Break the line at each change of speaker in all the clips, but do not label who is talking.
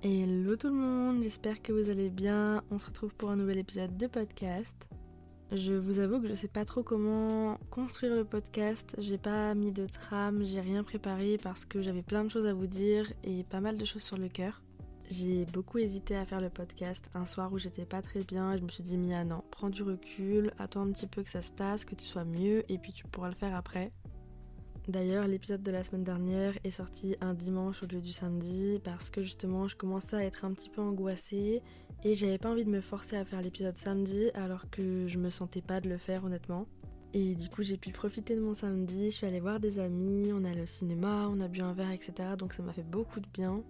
Hello tout le monde, j'espère que vous allez bien. On se retrouve pour un nouvel épisode de podcast. Je vous avoue que je sais pas trop comment construire le podcast. J'ai pas mis de trame, j'ai rien préparé parce que j'avais plein de choses à vous dire et pas mal de choses sur le cœur. J'ai beaucoup hésité à faire le podcast un soir où j'étais pas très bien. Je me suis dit, Mia, non, prends du recul, attends un petit peu que ça se tasse, que tu sois mieux et puis tu pourras le faire après. D'ailleurs, l'épisode de la semaine dernière est sorti un dimanche au lieu du samedi parce que justement je commençais à être un petit peu angoissée et j'avais pas envie de me forcer à faire l'épisode samedi alors que je me sentais pas de le faire honnêtement. Et du coup j'ai pu profiter de mon samedi, je suis allée voir des amis, on allé au cinéma, on a bu un verre, etc. Donc ça m'a fait beaucoup de bien.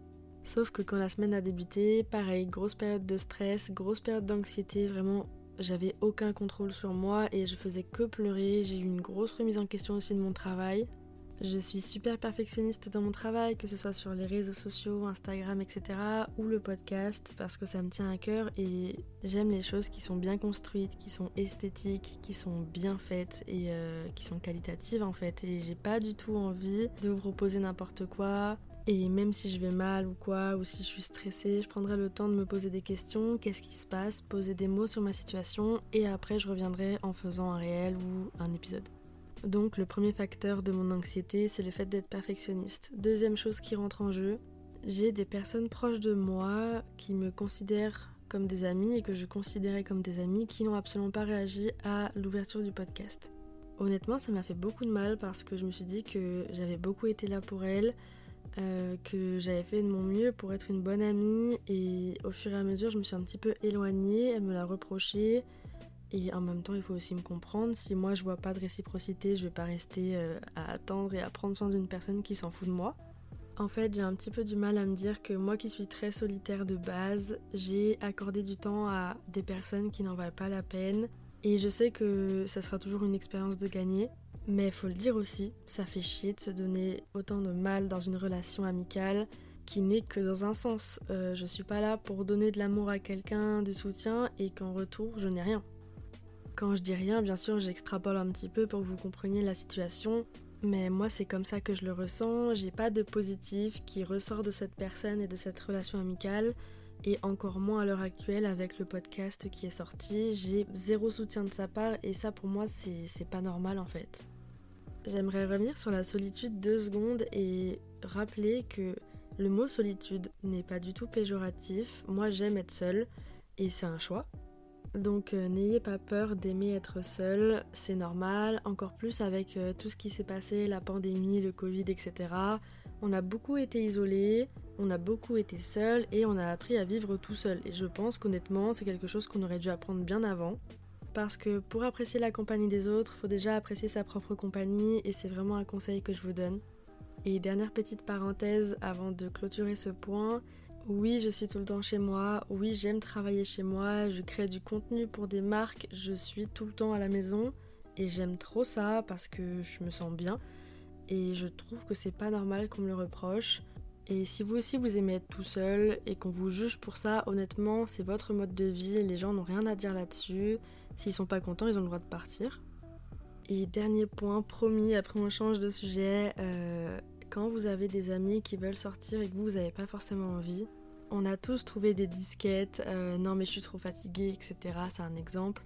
Sauf que quand la semaine a débuté, pareil, grosse période de stress, grosse période d'anxiété, vraiment j'avais aucun contrôle sur moi et je faisais que pleurer, j'ai eu une grosse remise en question aussi de mon travail. Je suis super perfectionniste dans mon travail, que ce soit sur les réseaux sociaux, Instagram, etc. ou le podcast, parce que ça me tient à cœur et j'aime les choses qui sont bien construites, qui sont esthétiques, qui sont bien faites et euh, qui sont qualitatives en fait. Et j'ai pas du tout envie de vous proposer n'importe quoi. Et même si je vais mal ou quoi, ou si je suis stressée, je prendrai le temps de me poser des questions, qu'est-ce qui se passe, poser des mots sur ma situation, et après je reviendrai en faisant un réel ou un épisode. Donc le premier facteur de mon anxiété, c'est le fait d'être perfectionniste. Deuxième chose qui rentre en jeu, j'ai des personnes proches de moi qui me considèrent comme des amis et que je considérais comme des amis qui n'ont absolument pas réagi à l'ouverture du podcast. Honnêtement, ça m'a fait beaucoup de mal parce que je me suis dit que j'avais beaucoup été là pour elles, euh, que j'avais fait de mon mieux pour être une bonne amie et au fur et à mesure, je me suis un petit peu éloignée, elle me l'a reproché, et en même temps, il faut aussi me comprendre. Si moi je vois pas de réciprocité, je vais pas rester euh, à attendre et à prendre soin d'une personne qui s'en fout de moi. En fait, j'ai un petit peu du mal à me dire que moi qui suis très solitaire de base, j'ai accordé du temps à des personnes qui n'en valent pas la peine. Et je sais que ça sera toujours une expérience de gagner. Mais faut le dire aussi, ça fait chier de se donner autant de mal dans une relation amicale qui n'est que dans un sens. Euh, je suis pas là pour donner de l'amour à quelqu'un, du soutien, et qu'en retour, je n'ai rien. Quand je dis rien, bien sûr, j'extrapole un petit peu pour que vous compreniez la situation. Mais moi, c'est comme ça que je le ressens. J'ai pas de positif qui ressort de cette personne et de cette relation amicale. Et encore moins à l'heure actuelle avec le podcast qui est sorti. J'ai zéro soutien de sa part et ça pour moi, c'est pas normal en fait. J'aimerais revenir sur la solitude deux secondes et rappeler que le mot solitude n'est pas du tout péjoratif. Moi, j'aime être seule et c'est un choix. Donc euh, n'ayez pas peur d'aimer être seul, c'est normal, encore plus avec euh, tout ce qui s'est passé, la pandémie, le Covid, etc. On a beaucoup été isolés, on a beaucoup été seul et on a appris à vivre tout seul. Et je pense qu'honnêtement, c'est quelque chose qu'on aurait dû apprendre bien avant. Parce que pour apprécier la compagnie des autres, faut déjà apprécier sa propre compagnie et c'est vraiment un conseil que je vous donne. Et dernière petite parenthèse avant de clôturer ce point, oui, je suis tout le temps chez moi. Oui, j'aime travailler chez moi. Je crée du contenu pour des marques. Je suis tout le temps à la maison. Et j'aime trop ça parce que je me sens bien. Et je trouve que c'est pas normal qu'on me le reproche. Et si vous aussi vous aimez être tout seul et qu'on vous juge pour ça, honnêtement, c'est votre mode de vie. Les gens n'ont rien à dire là-dessus. S'ils sont pas contents, ils ont le droit de partir. Et dernier point, promis, après on change de sujet. Euh, quand vous avez des amis qui veulent sortir et que vous, vous n'avez pas forcément envie, on a tous trouvé des disquettes, euh, non mais je suis trop fatiguée, etc. C'est un exemple.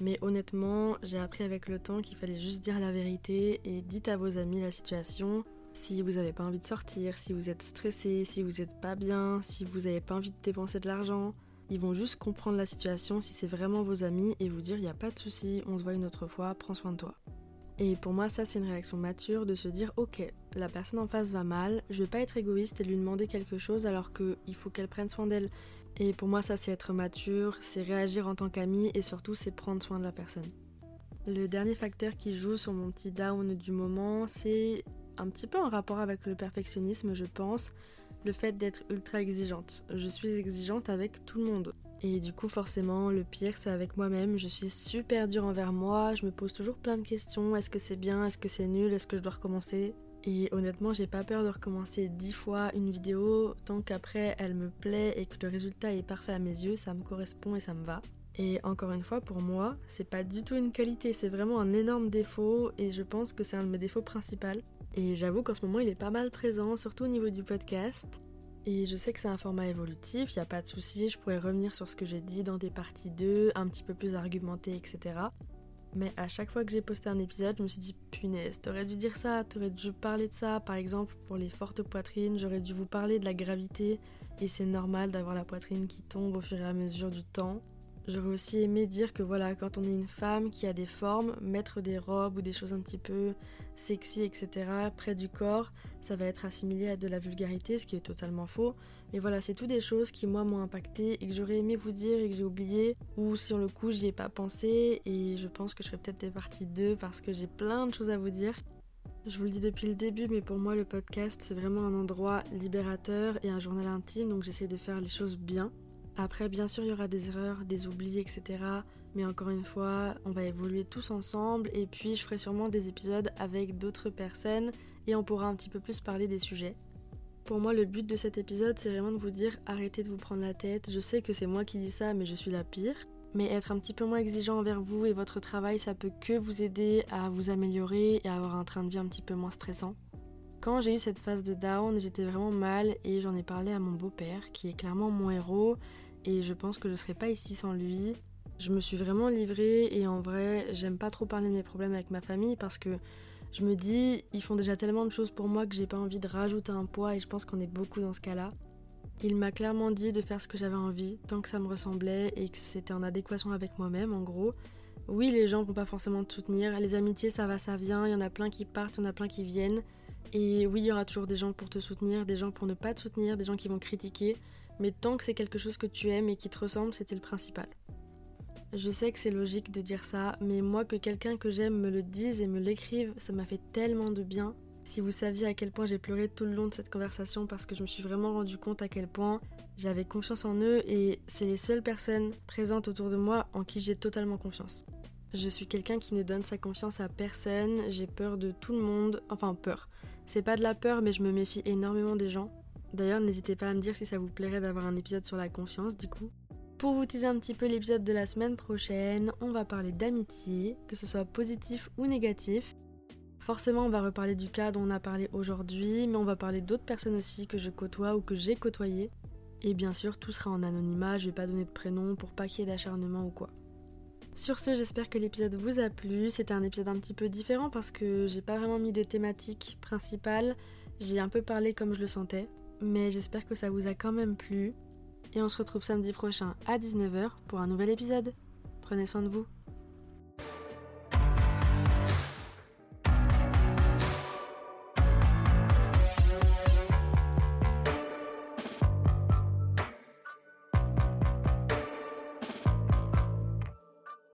Mais honnêtement, j'ai appris avec le temps qu'il fallait juste dire la vérité et dites à vos amis la situation. Si vous n'avez pas envie de sortir, si vous êtes stressé, si vous n'êtes pas bien, si vous n'avez pas envie de dépenser de l'argent, ils vont juste comprendre la situation si c'est vraiment vos amis et vous dire il n'y a pas de souci, on se voit une autre fois, prends soin de toi. Et pour moi, ça, c'est une réaction mature de se dire Ok, la personne en face va mal, je vais pas être égoïste et lui demander quelque chose alors qu'il faut qu'elle prenne soin d'elle. Et pour moi, ça, c'est être mature, c'est réagir en tant qu'ami et surtout, c'est prendre soin de la personne. Le dernier facteur qui joue sur mon petit down du moment, c'est un petit peu en rapport avec le perfectionnisme, je pense, le fait d'être ultra exigeante. Je suis exigeante avec tout le monde. Et du coup, forcément, le pire, c'est avec moi-même. Je suis super dure envers moi. Je me pose toujours plein de questions. Est-ce que c'est bien? Est-ce que c'est nul? Est-ce que je dois recommencer? Et honnêtement, j'ai pas peur de recommencer dix fois une vidéo tant qu'après elle me plaît et que le résultat est parfait à mes yeux, ça me correspond et ça me va. Et encore une fois, pour moi, c'est pas du tout une qualité, c'est vraiment un énorme défaut et je pense que c'est un de mes défauts principaux. Et j'avoue qu'en ce moment, il est pas mal présent, surtout au niveau du podcast. Et je sais que c'est un format évolutif, il n'y a pas de souci, je pourrais revenir sur ce que j'ai dit dans des parties 2, un petit peu plus argumenté, etc. Mais à chaque fois que j'ai posté un épisode, je me suis dit punaise, t'aurais dû dire ça, t'aurais dû parler de ça. Par exemple, pour les fortes poitrines, j'aurais dû vous parler de la gravité. Et c'est normal d'avoir la poitrine qui tombe au fur et à mesure du temps. J'aurais aussi aimé dire que voilà, quand on est une femme qui a des formes, mettre des robes ou des choses un petit peu sexy, etc., près du corps, ça va être assimilé à de la vulgarité, ce qui est totalement faux. Mais voilà, c'est tout des choses qui moi m'ont impacté et que j'aurais aimé vous dire et que j'ai oublié, ou sur le coup j'y ai pas pensé, et je pense que je ferai peut-être des parties 2 parce que j'ai plein de choses à vous dire. Je vous le dis depuis le début, mais pour moi le podcast c'est vraiment un endroit libérateur et un journal intime, donc j'essaie de faire les choses bien. Après, bien sûr, il y aura des erreurs, des oublis, etc. Mais encore une fois, on va évoluer tous ensemble et puis je ferai sûrement des épisodes avec d'autres personnes et on pourra un petit peu plus parler des sujets. Pour moi, le but de cet épisode, c'est vraiment de vous dire arrêtez de vous prendre la tête. Je sais que c'est moi qui dis ça, mais je suis la pire. Mais être un petit peu moins exigeant envers vous et votre travail, ça peut que vous aider à vous améliorer et à avoir un train de vie un petit peu moins stressant. Quand j'ai eu cette phase de down, j'étais vraiment mal et j'en ai parlé à mon beau-père, qui est clairement mon héros, et je pense que je serais pas ici sans lui. Je me suis vraiment livrée et en vrai, j'aime pas trop parler de mes problèmes avec ma famille parce que je me dis, ils font déjà tellement de choses pour moi que j'ai pas envie de rajouter un poids et je pense qu'on est beaucoup dans ce cas-là. Il m'a clairement dit de faire ce que j'avais envie, tant que ça me ressemblait et que c'était en adéquation avec moi-même en gros. Oui, les gens vont pas forcément te soutenir, les amitiés ça va, ça vient, il y en a plein qui partent, il y en a plein qui viennent. Et oui, il y aura toujours des gens pour te soutenir, des gens pour ne pas te soutenir, des gens qui vont critiquer mais tant que c'est quelque chose que tu aimes et qui te ressemble, c'était le principal. Je sais que c'est logique de dire ça, mais moi que quelqu'un que j'aime me le dise et me l'écrive, ça m'a fait tellement de bien. Si vous saviez à quel point j'ai pleuré tout le long de cette conversation parce que je me suis vraiment rendu compte à quel point j'avais confiance en eux et c'est les seules personnes présentes autour de moi en qui j'ai totalement confiance. Je suis quelqu'un qui ne donne sa confiance à personne, j'ai peur de tout le monde, enfin peur. C'est pas de la peur mais je me méfie énormément des gens D'ailleurs, n'hésitez pas à me dire si ça vous plairait d'avoir un épisode sur la confiance du coup. Pour vous teaser un petit peu l'épisode de la semaine prochaine, on va parler d'amitié, que ce soit positif ou négatif. Forcément, on va reparler du cas dont on a parlé aujourd'hui, mais on va parler d'autres personnes aussi que je côtoie ou que j'ai côtoyées. Et bien sûr, tout sera en anonymat, je vais pas donner de prénom pour pas qu'il y ait d'acharnement ou quoi. Sur ce, j'espère que l'épisode vous a plu. C'était un épisode un petit peu différent parce que j'ai pas vraiment mis de thématique principale. J'ai un peu parlé comme je le sentais mais j'espère que ça vous a quand même plu. Et on se retrouve samedi prochain à 19h pour un nouvel épisode. Prenez soin de vous.